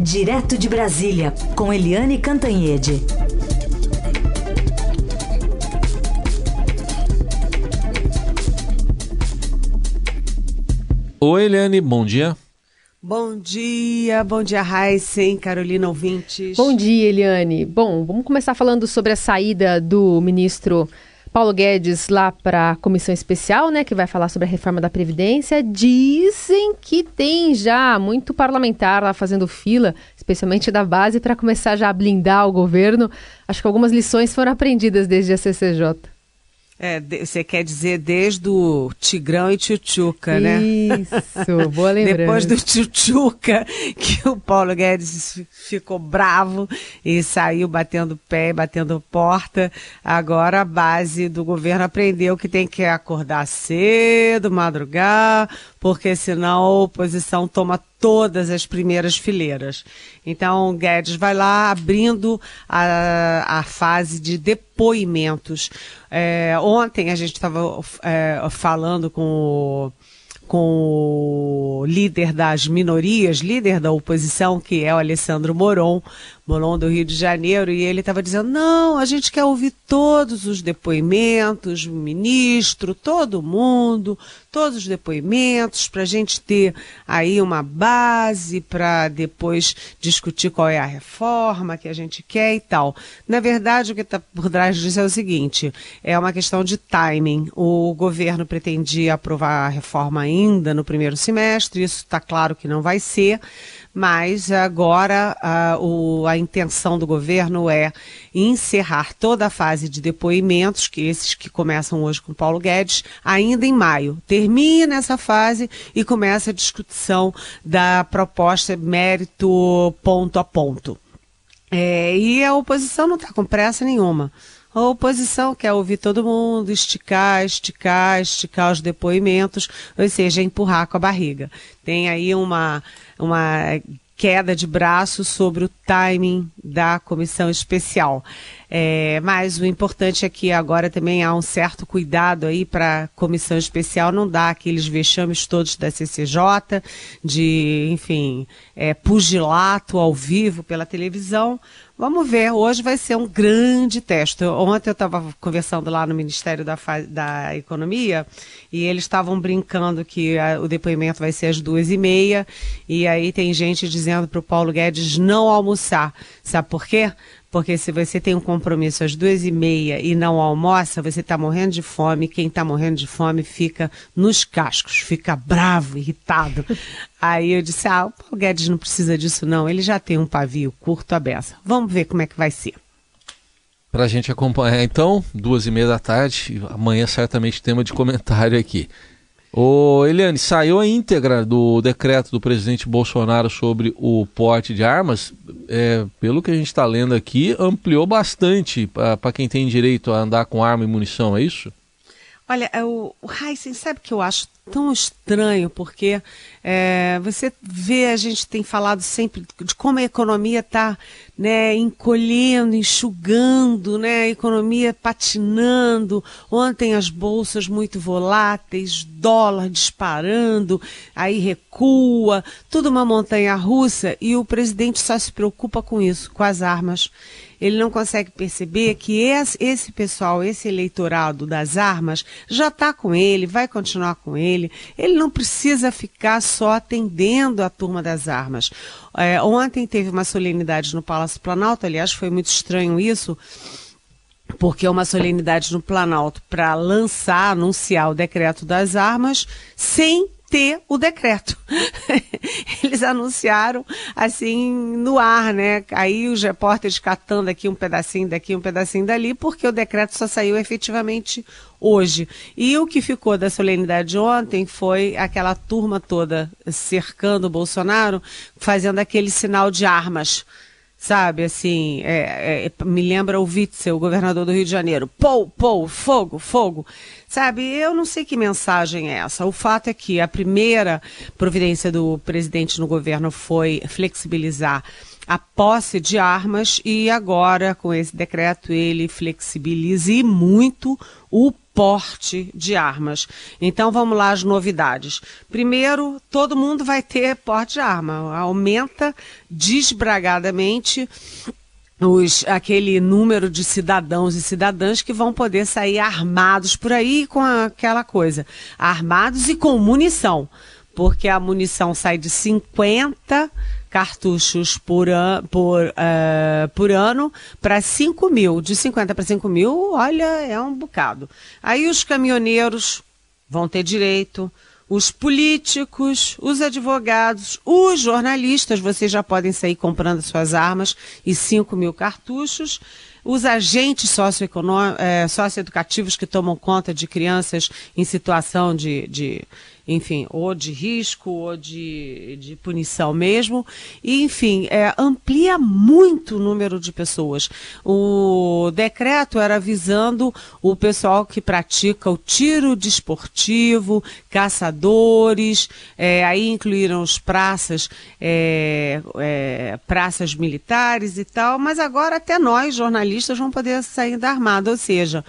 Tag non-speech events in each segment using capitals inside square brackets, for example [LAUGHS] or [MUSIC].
Direto de Brasília, com Eliane Cantanhede. Oi, Eliane, bom dia. Bom dia, bom dia, Heisen, Carolina Ouvintes. Bom dia, Eliane. Bom, vamos começar falando sobre a saída do ministro Paulo Guedes lá para a comissão especial, né, que vai falar sobre a reforma da Previdência. Dizem que tem já muito parlamentar lá fazendo fila, especialmente da base, para começar já a blindar o governo. Acho que algumas lições foram aprendidas desde a CCJ. É, você quer dizer desde o Tigrão e Tchutchuca, né? Isso, boa lembrança. [LAUGHS] Depois do Tchutchuca, que o Paulo Guedes ficou bravo e saiu batendo pé, batendo porta. Agora a base do governo aprendeu que tem que acordar cedo, madrugar, porque senão a oposição toma todas as primeiras fileiras. Então, Guedes vai lá abrindo a, a fase de depoimentos. É, ontem a gente estava é, falando com o com o líder das minorias, líder da oposição, que é o Alessandro Moron, Moron do Rio de Janeiro, e ele estava dizendo: não, a gente quer ouvir todos os depoimentos, o ministro, todo mundo, todos os depoimentos, para a gente ter aí uma base para depois discutir qual é a reforma que a gente quer e tal. Na verdade, o que está por trás disso é o seguinte: é uma questão de timing. O governo pretendia aprovar a reforma ainda no primeiro semestre, isso está claro que não vai ser mas agora a, o, a intenção do governo é encerrar toda a fase de depoimentos, que esses que começam hoje com Paulo Guedes, ainda em maio. Termina essa fase e começa a discussão da proposta mérito ponto a ponto. É, e a oposição não está com pressa nenhuma. A oposição quer ouvir todo mundo, esticar, esticar, esticar os depoimentos, ou seja, empurrar com a barriga. Tem aí uma, uma queda de braço sobre o timing da comissão especial. É, mas o importante é que agora também há um certo cuidado aí para a comissão especial não dar aqueles vexames todos da CCJ, de, enfim, é, pugilato ao vivo pela televisão, Vamos ver, hoje vai ser um grande teste. Ontem eu estava conversando lá no Ministério da, da Economia e eles estavam brincando que a, o depoimento vai ser às duas e meia e aí tem gente dizendo para o Paulo Guedes não almoçar. Sabe por quê? Porque se você tem um compromisso às duas e meia e não almoça, você está morrendo de fome. Quem está morrendo de fome fica nos cascos, fica bravo, irritado. Aí eu disse: ah, o Paulo Guedes não precisa disso, não. Ele já tem um pavio curto a beça. Vamos ver como é que vai ser. Para a gente acompanhar, então, duas e meia da tarde. Amanhã, certamente, tema de comentário aqui. Ô, Eliane, saiu a íntegra do decreto do presidente Bolsonaro sobre o porte de armas. É, pelo que a gente está lendo aqui, ampliou bastante para quem tem direito a andar com arma e munição, é isso? Olha, é o, o Heisen, sabe que eu acho tão estranho, porque é, você vê, a gente tem falado sempre de como a economia está né, encolhendo, enxugando, né, a economia patinando. Ontem as bolsas muito voláteis, dólar disparando, aí recua, tudo uma montanha russa e o presidente só se preocupa com isso, com as armas ele não consegue perceber que esse, pessoal, esse eleitorado das armas, já está com ele, vai continuar com ele. Ele não precisa ficar só atendendo a turma das armas. É, ontem teve uma solenidade no Palácio Planalto, aliás, foi muito estranho isso porque é uma solenidade no Planalto para lançar, anunciar o decreto das armas, sem ter o decreto. [LAUGHS] Eles anunciaram assim no ar, né? Aí os repórteres catando aqui um pedacinho daqui, um pedacinho dali, porque o decreto só saiu efetivamente hoje. E o que ficou da solenidade ontem foi aquela turma toda cercando o Bolsonaro, fazendo aquele sinal de armas sabe, assim, é, é, me lembra o Witzel, o governador do Rio de Janeiro, pou, pou, fogo, fogo, sabe, eu não sei que mensagem é essa, o fato é que a primeira providência do presidente no governo foi flexibilizar a posse de armas e agora, com esse decreto, ele flexibilize muito o porte de armas. Então vamos lá as novidades. Primeiro, todo mundo vai ter porte de arma. Aumenta desbragadamente os, aquele número de cidadãos e cidadãs que vão poder sair armados por aí com aquela coisa. Armados e com munição. Porque a munição sai de 50 cartuchos por, an, por, uh, por ano para 5 mil. De 50 para 5 mil, olha, é um bocado. Aí os caminhoneiros vão ter direito, os políticos, os advogados, os jornalistas, vocês já podem sair comprando suas armas e 5 mil cartuchos os agentes eh, socioeducativos que tomam conta de crianças em situação de, de enfim, ou de risco ou de, de punição mesmo. E, enfim, é, amplia muito o número de pessoas. O decreto era visando o pessoal que pratica o tiro desportivo, caçadores, é, aí incluíram os praças, é, é, praças militares e tal, mas agora até nós, jornalistas, vamos poder sair da armada, ou seja,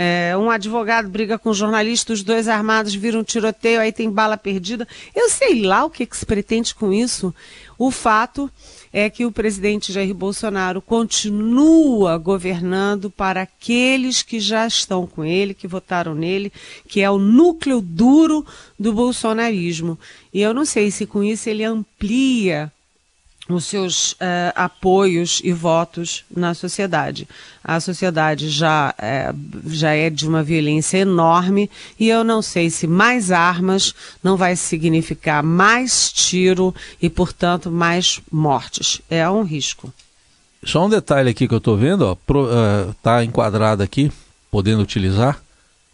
é, um advogado briga com um jornalista, os dois armados viram um tiroteio, aí tem bala perdida. Eu sei lá o que, que se pretende com isso. O fato é que o presidente Jair Bolsonaro continua governando para aqueles que já estão com ele, que votaram nele, que é o núcleo duro do bolsonarismo. E eu não sei se com isso ele amplia os seus uh, apoios e votos na sociedade. A sociedade já é, já é de uma violência enorme e eu não sei se mais armas não vai significar mais tiro e, portanto, mais mortes. É um risco. Só um detalhe aqui que eu estou vendo, está uh, enquadrado aqui, podendo utilizar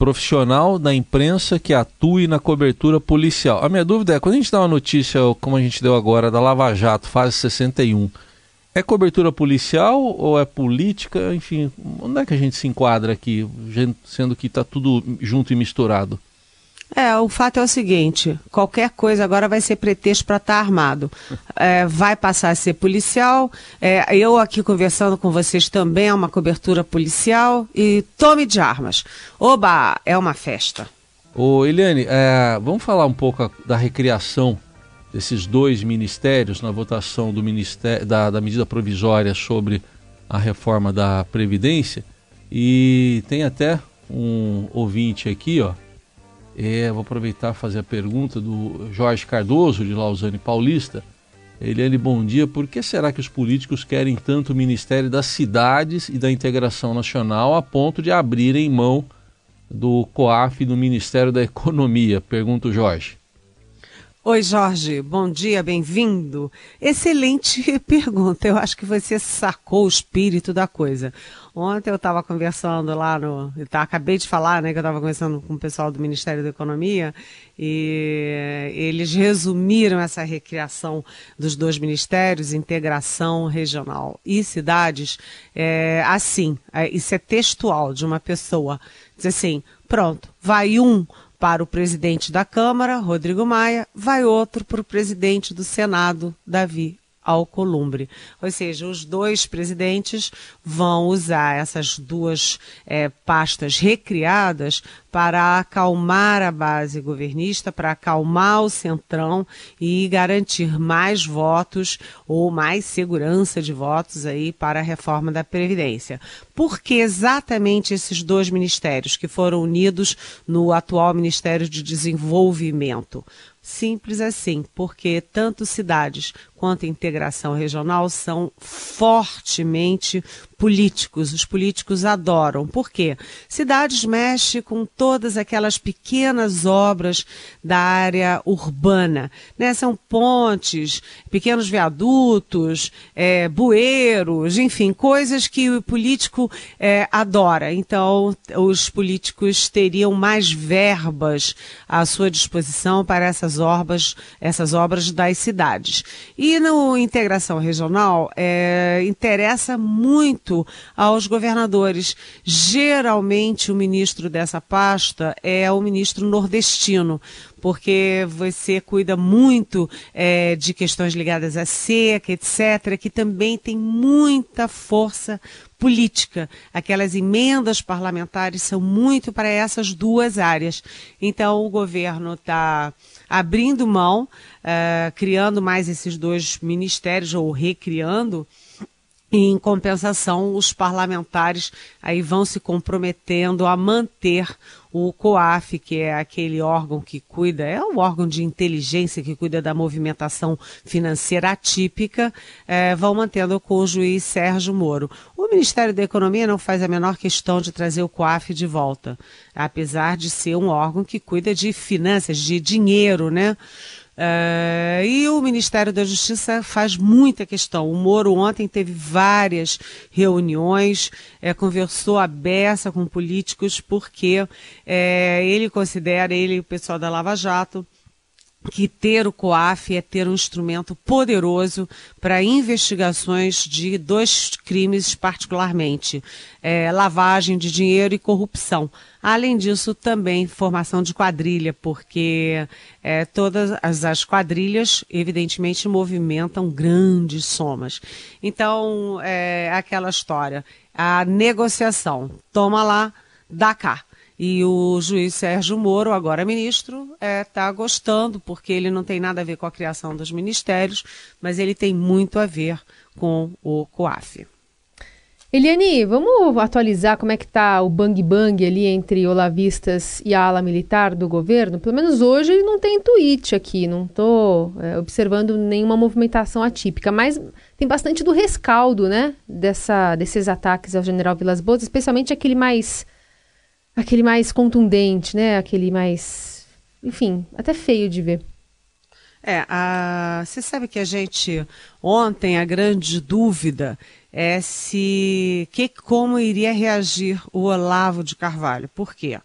profissional da imprensa que atue na cobertura policial. A minha dúvida é, quando a gente dá uma notícia, como a gente deu agora, da Lava Jato, fase 61, é cobertura policial ou é política? Enfim, onde é que a gente se enquadra aqui, sendo que está tudo junto e misturado? É, o fato é o seguinte: qualquer coisa agora vai ser pretexto para estar tá armado. É, vai passar a ser policial. É, eu aqui conversando com vocês também é uma cobertura policial e tome de armas. Oba, é uma festa. Ô Eliane, é, vamos falar um pouco da recriação desses dois ministérios na votação do ministério, da, da medida provisória sobre a reforma da Previdência. E tem até um ouvinte aqui, ó é, vou aproveitar e fazer a pergunta do Jorge Cardoso, de Lausanne Paulista. Eliane, bom dia. Por que será que os políticos querem tanto o Ministério das Cidades e da Integração Nacional a ponto de abrirem mão do COAF do Ministério da Economia? Pergunta o Jorge. Oi, Jorge, bom dia, bem-vindo. Excelente [LAUGHS] pergunta. Eu acho que você sacou o espírito da coisa. Ontem eu estava conversando lá no. Tá, acabei de falar, né, que eu estava conversando com o pessoal do Ministério da Economia e eles resumiram essa recriação dos dois ministérios, integração regional e cidades, é, assim. É, isso é textual de uma pessoa. Diz assim: pronto, vai um para o presidente da Câmara, Rodrigo Maia, vai outro para o presidente do Senado, Davi Alcolumbre. Ou seja, os dois presidentes vão usar essas duas é, pastas recriadas para acalmar a base governista, para acalmar o centrão e garantir mais votos ou mais segurança de votos aí para a reforma da Previdência. Por que exatamente esses dois ministérios que foram unidos no atual Ministério de Desenvolvimento? Simples assim, porque tanto cidades quanto integração regional são fortemente políticos. Os políticos adoram. Por quê? Cidades mexe com todas aquelas pequenas obras da área urbana. Né? São pontes, pequenos viadutos, é, bueiros, enfim, coisas que o político é, adora. Então, os políticos teriam mais verbas à sua disposição para essas obras, essas obras das cidades. E no integração regional, é, interessa muito muito aos governadores. Geralmente, o ministro dessa pasta é o ministro nordestino, porque você cuida muito é, de questões ligadas à seca, etc., que também tem muita força política. Aquelas emendas parlamentares são muito para essas duas áreas. Então, o governo está abrindo mão, uh, criando mais esses dois ministérios, ou recriando, em compensação, os parlamentares aí vão se comprometendo a manter o COAF, que é aquele órgão que cuida, é o órgão de inteligência que cuida da movimentação financeira atípica, é, vão mantendo com o juiz Sérgio Moro. O Ministério da Economia não faz a menor questão de trazer o COAF de volta, apesar de ser um órgão que cuida de finanças, de dinheiro, né? Uh, e o Ministério da Justiça faz muita questão. O Moro ontem teve várias reuniões, é, conversou a beça com políticos, porque é, ele considera, ele e o pessoal da Lava Jato, que ter o COAF é ter um instrumento poderoso para investigações de dois crimes, particularmente é, lavagem de dinheiro e corrupção. Além disso, também formação de quadrilha, porque é, todas as, as, quadrilhas, evidentemente, movimentam grandes somas. Então, é aquela história, a negociação, toma lá, dá cá. E o juiz Sérgio Moro, agora ministro, está é, tá gostando, porque ele não tem nada a ver com a criação dos ministérios, mas ele tem muito a ver com o COAF. Eliane, vamos atualizar como é que está o bang bang ali entre olavistas e a ala militar do governo? Pelo menos hoje não tem tweet aqui, não estou é, observando nenhuma movimentação atípica, mas tem bastante do rescaldo, né, dessa, desses ataques ao general Vilas Boas, especialmente aquele mais aquele mais contundente, né? Aquele mais, enfim, até feio de ver. É, você sabe que a gente ontem a grande dúvida é se que como iria reagir o Olavo de Carvalho. Por quê?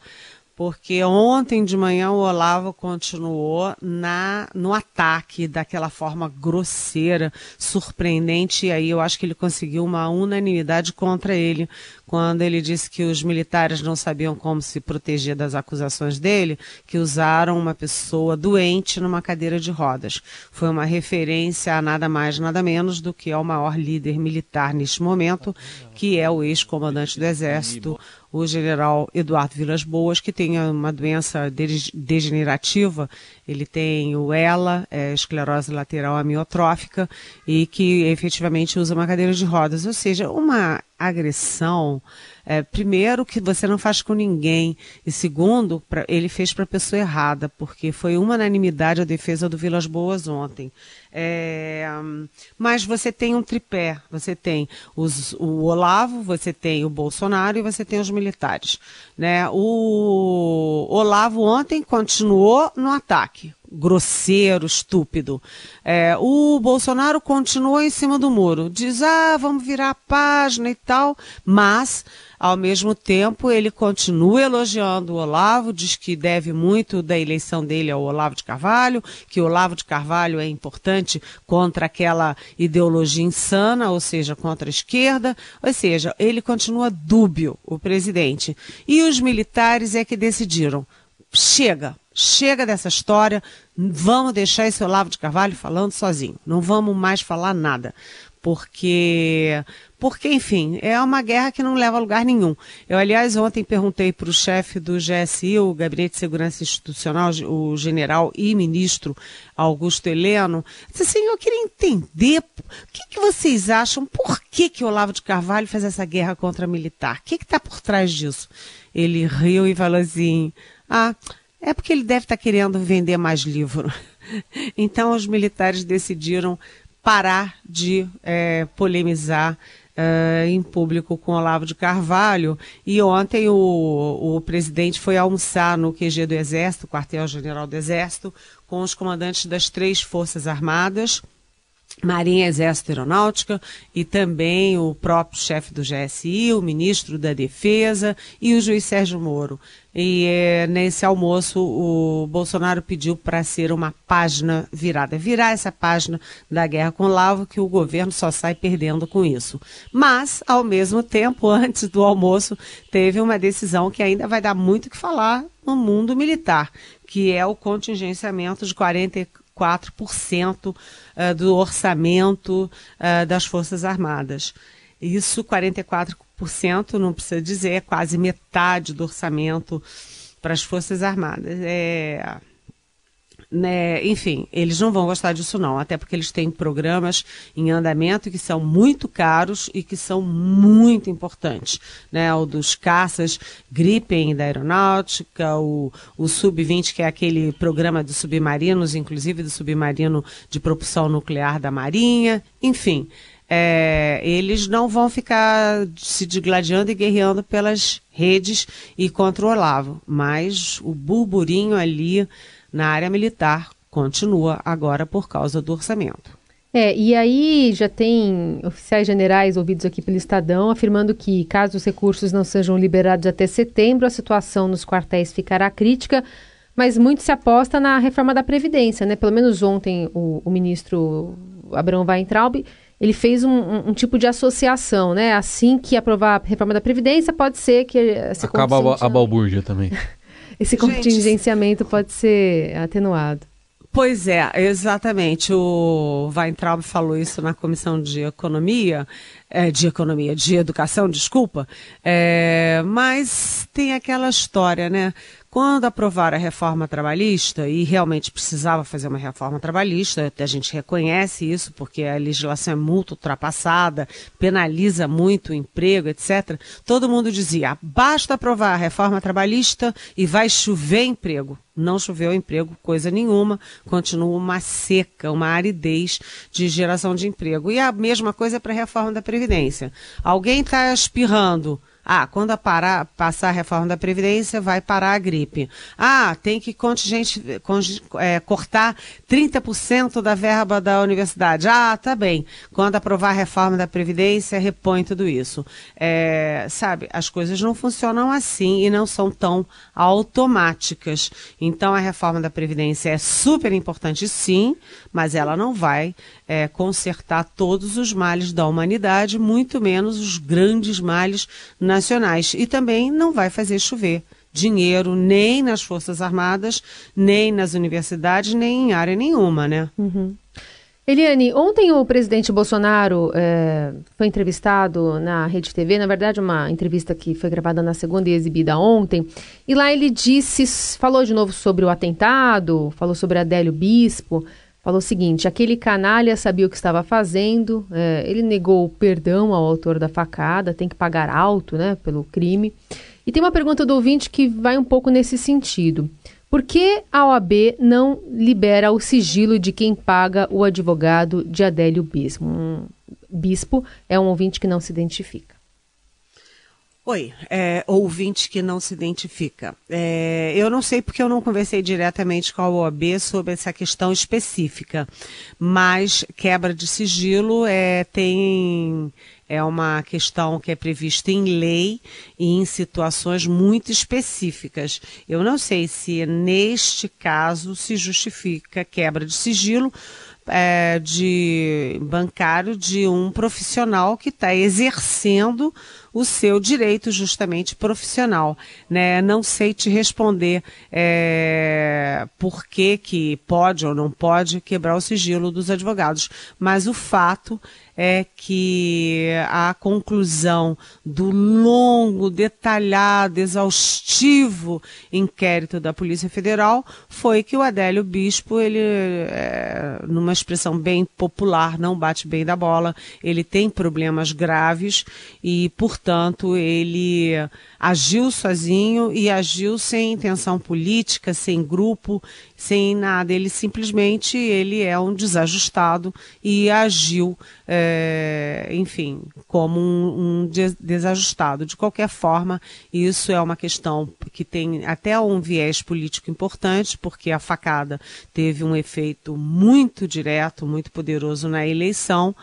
Porque ontem de manhã o Olavo continuou na no ataque daquela forma grosseira, surpreendente, e aí eu acho que ele conseguiu uma unanimidade contra ele, quando ele disse que os militares não sabiam como se proteger das acusações dele, que usaram uma pessoa doente numa cadeira de rodas. Foi uma referência a nada mais, nada menos do que ao maior líder militar neste momento, que é o ex-comandante do Exército, o general Eduardo Vilas Boas, que tem uma doença degenerativa, ele tem o ELA, é, esclerose lateral amiotrófica, e que efetivamente usa uma cadeira de rodas, ou seja, uma agressão é, primeiro, que você não faz com ninguém, e segundo, pra, ele fez para a pessoa errada, porque foi uma unanimidade a defesa do Vilas Boas ontem. É, mas você tem um tripé, você tem os, o Olavo, você tem o Bolsonaro e você tem os militares. Né? O Olavo ontem continuou no ataque, grosseiro, estúpido. É, o Bolsonaro continuou em cima do muro, diz, ah, vamos virar a página e tal, mas ao mesmo tempo, ele continua elogiando o Olavo, diz que deve muito da eleição dele ao Olavo de Carvalho, que o Olavo de Carvalho é importante contra aquela ideologia insana, ou seja, contra a esquerda. Ou seja, ele continua dúbio, o presidente. E os militares é que decidiram. Chega, chega dessa história, vamos deixar esse Olavo de Carvalho falando sozinho, não vamos mais falar nada porque, porque enfim, é uma guerra que não leva a lugar nenhum. Eu, aliás, ontem perguntei para o chefe do GSI, o Gabinete de Segurança Institucional, o general e ministro Augusto Heleno, disse assim, eu queria entender o que, que vocês acham, por que, que Olavo de Carvalho fez essa guerra contra militar? O que está por trás disso? Ele riu e falou assim, ah, é porque ele deve estar tá querendo vender mais livro. [LAUGHS] Então os militares decidiram parar de é, polemizar Uh, em público com Olavo de Carvalho. E ontem o, o presidente foi almoçar no QG do Exército, quartel-general do Exército, com os comandantes das três Forças Armadas. Marinha, Exército e Aeronáutica e também o próprio chefe do GSI, o ministro da Defesa e o juiz Sérgio Moro. E é, nesse almoço o Bolsonaro pediu para ser uma página virada, virar essa página da guerra com o Lavo, que o governo só sai perdendo com isso. Mas, ao mesmo tempo, [LAUGHS] antes do almoço, teve uma decisão que ainda vai dar muito o que falar no mundo militar, que é o contingenciamento de 40 4% eh, do orçamento eh, das Forças Armadas. Isso, 44% 30%, não precisa dizer, é quase metade do orçamento para as Forças Armadas. É, né, enfim, eles não vão gostar disso não, até porque eles têm programas em andamento que são muito caros e que são muito importantes, né, o dos caças Gripen da aeronáutica, o, o Sub-20, que é aquele programa de submarinos, inclusive do submarino de propulsão nuclear da Marinha, enfim, é, eles não vão ficar se digladiando e guerreando pelas redes e contra o Olavo, mas o burburinho ali na área militar continua agora por causa do orçamento. É, e aí já tem oficiais generais ouvidos aqui pelo Estadão afirmando que, caso os recursos não sejam liberados até setembro, a situação nos quartéis ficará crítica, mas muito se aposta na reforma da Previdência, né? Pelo menos ontem o, o ministro Abrão Weintraub, ele fez um, um, um, tipo de associação, né? Assim que aprovar a reforma da Previdência, pode ser que... Acaba a, a balbúrdia também. [LAUGHS] esse contingenciamento Gente, pode ser atenuado. Pois é, exatamente. O Weintraub falou isso na comissão de economia, é, de economia, de educação, desculpa. É, mas tem aquela história, né? Quando aprovaram a reforma trabalhista, e realmente precisava fazer uma reforma trabalhista, a gente reconhece isso, porque a legislação é muito ultrapassada, penaliza muito o emprego, etc. Todo mundo dizia: basta aprovar a reforma trabalhista e vai chover emprego. Não choveu emprego, coisa nenhuma, continua uma seca, uma aridez de geração de emprego. E a mesma coisa para a reforma da Previdência. Alguém está espirrando ah, quando parar, passar a reforma da Previdência, vai parar a gripe. Ah, tem que contingente, é, cortar 30% da verba da universidade. Ah, tá bem. Quando aprovar a reforma da Previdência, repõe tudo isso. É, sabe, as coisas não funcionam assim e não são tão automáticas. Então, a reforma da Previdência é super importante, sim, mas ela não vai é, consertar todos os males da humanidade, muito menos os grandes males nacionais. E também não vai fazer chover dinheiro nem nas Forças Armadas, nem nas universidades, nem em área nenhuma, né? Uhum. Eliane, ontem o presidente Bolsonaro é, foi entrevistado na Rede TV, na verdade, uma entrevista que foi gravada na segunda e exibida ontem, e lá ele disse, falou de novo sobre o atentado, falou sobre Adélio Bispo, falou o seguinte: aquele canalha sabia o que estava fazendo, é, ele negou o perdão ao autor da facada, tem que pagar alto né, pelo crime. E tem uma pergunta do ouvinte que vai um pouco nesse sentido. Por que a OAB não libera o sigilo de quem paga o advogado de Adélio Bispo? Um bispo é um ouvinte que não se identifica. Oi, é, ouvinte que não se identifica. É, eu não sei porque eu não conversei diretamente com a OAB sobre essa questão específica, mas quebra de sigilo é, tem é uma questão que é prevista em lei e em situações muito específicas. Eu não sei se neste caso se justifica quebra de sigilo é, de bancário de um profissional que está exercendo o seu direito justamente profissional. Né? Não sei te responder é, por que, que pode ou não pode quebrar o sigilo dos advogados, mas o fato é que a conclusão do longo, detalhado, exaustivo inquérito da Polícia Federal foi que o Adélio Bispo, ele, é, numa expressão bem popular, não bate bem da bola, ele tem problemas graves e, portanto, ele agiu sozinho e agiu sem intenção política, sem grupo, sem nada. Ele simplesmente ele é um desajustado e agiu, é, enfim, como um, um desajustado. De qualquer forma, isso é uma questão que tem até um viés político importante, porque a facada teve um efeito muito direto, muito poderoso na eleição.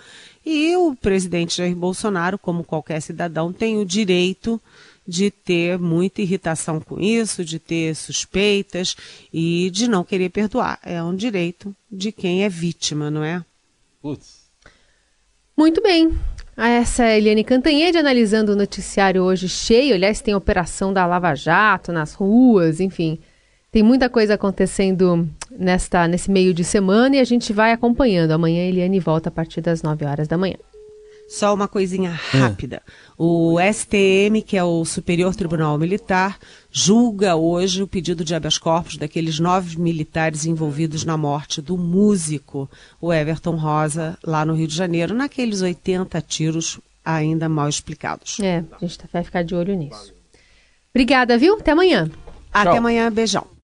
E o presidente Jair Bolsonaro, como qualquer cidadão, tem o direito de ter muita irritação com isso, de ter suspeitas e de não querer perdoar. É um direito de quem é vítima, não é? Putz. Muito bem. Essa é a Eliane Cantanhede analisando o noticiário hoje cheio. Aliás, tem operação da Lava Jato nas ruas, enfim. Tem muita coisa acontecendo nesta, nesse meio de semana e a gente vai acompanhando. Amanhã a Eliane volta a partir das 9 horas da manhã. Só uma coisinha rápida. O STM, que é o Superior Tribunal Militar, julga hoje o pedido de habeas corpus daqueles nove militares envolvidos na morte do músico, o Everton Rosa, lá no Rio de Janeiro, naqueles 80 tiros ainda mal explicados. É, a gente vai ficar de olho nisso. Obrigada, viu? Até amanhã. Até Tchau. amanhã, beijão.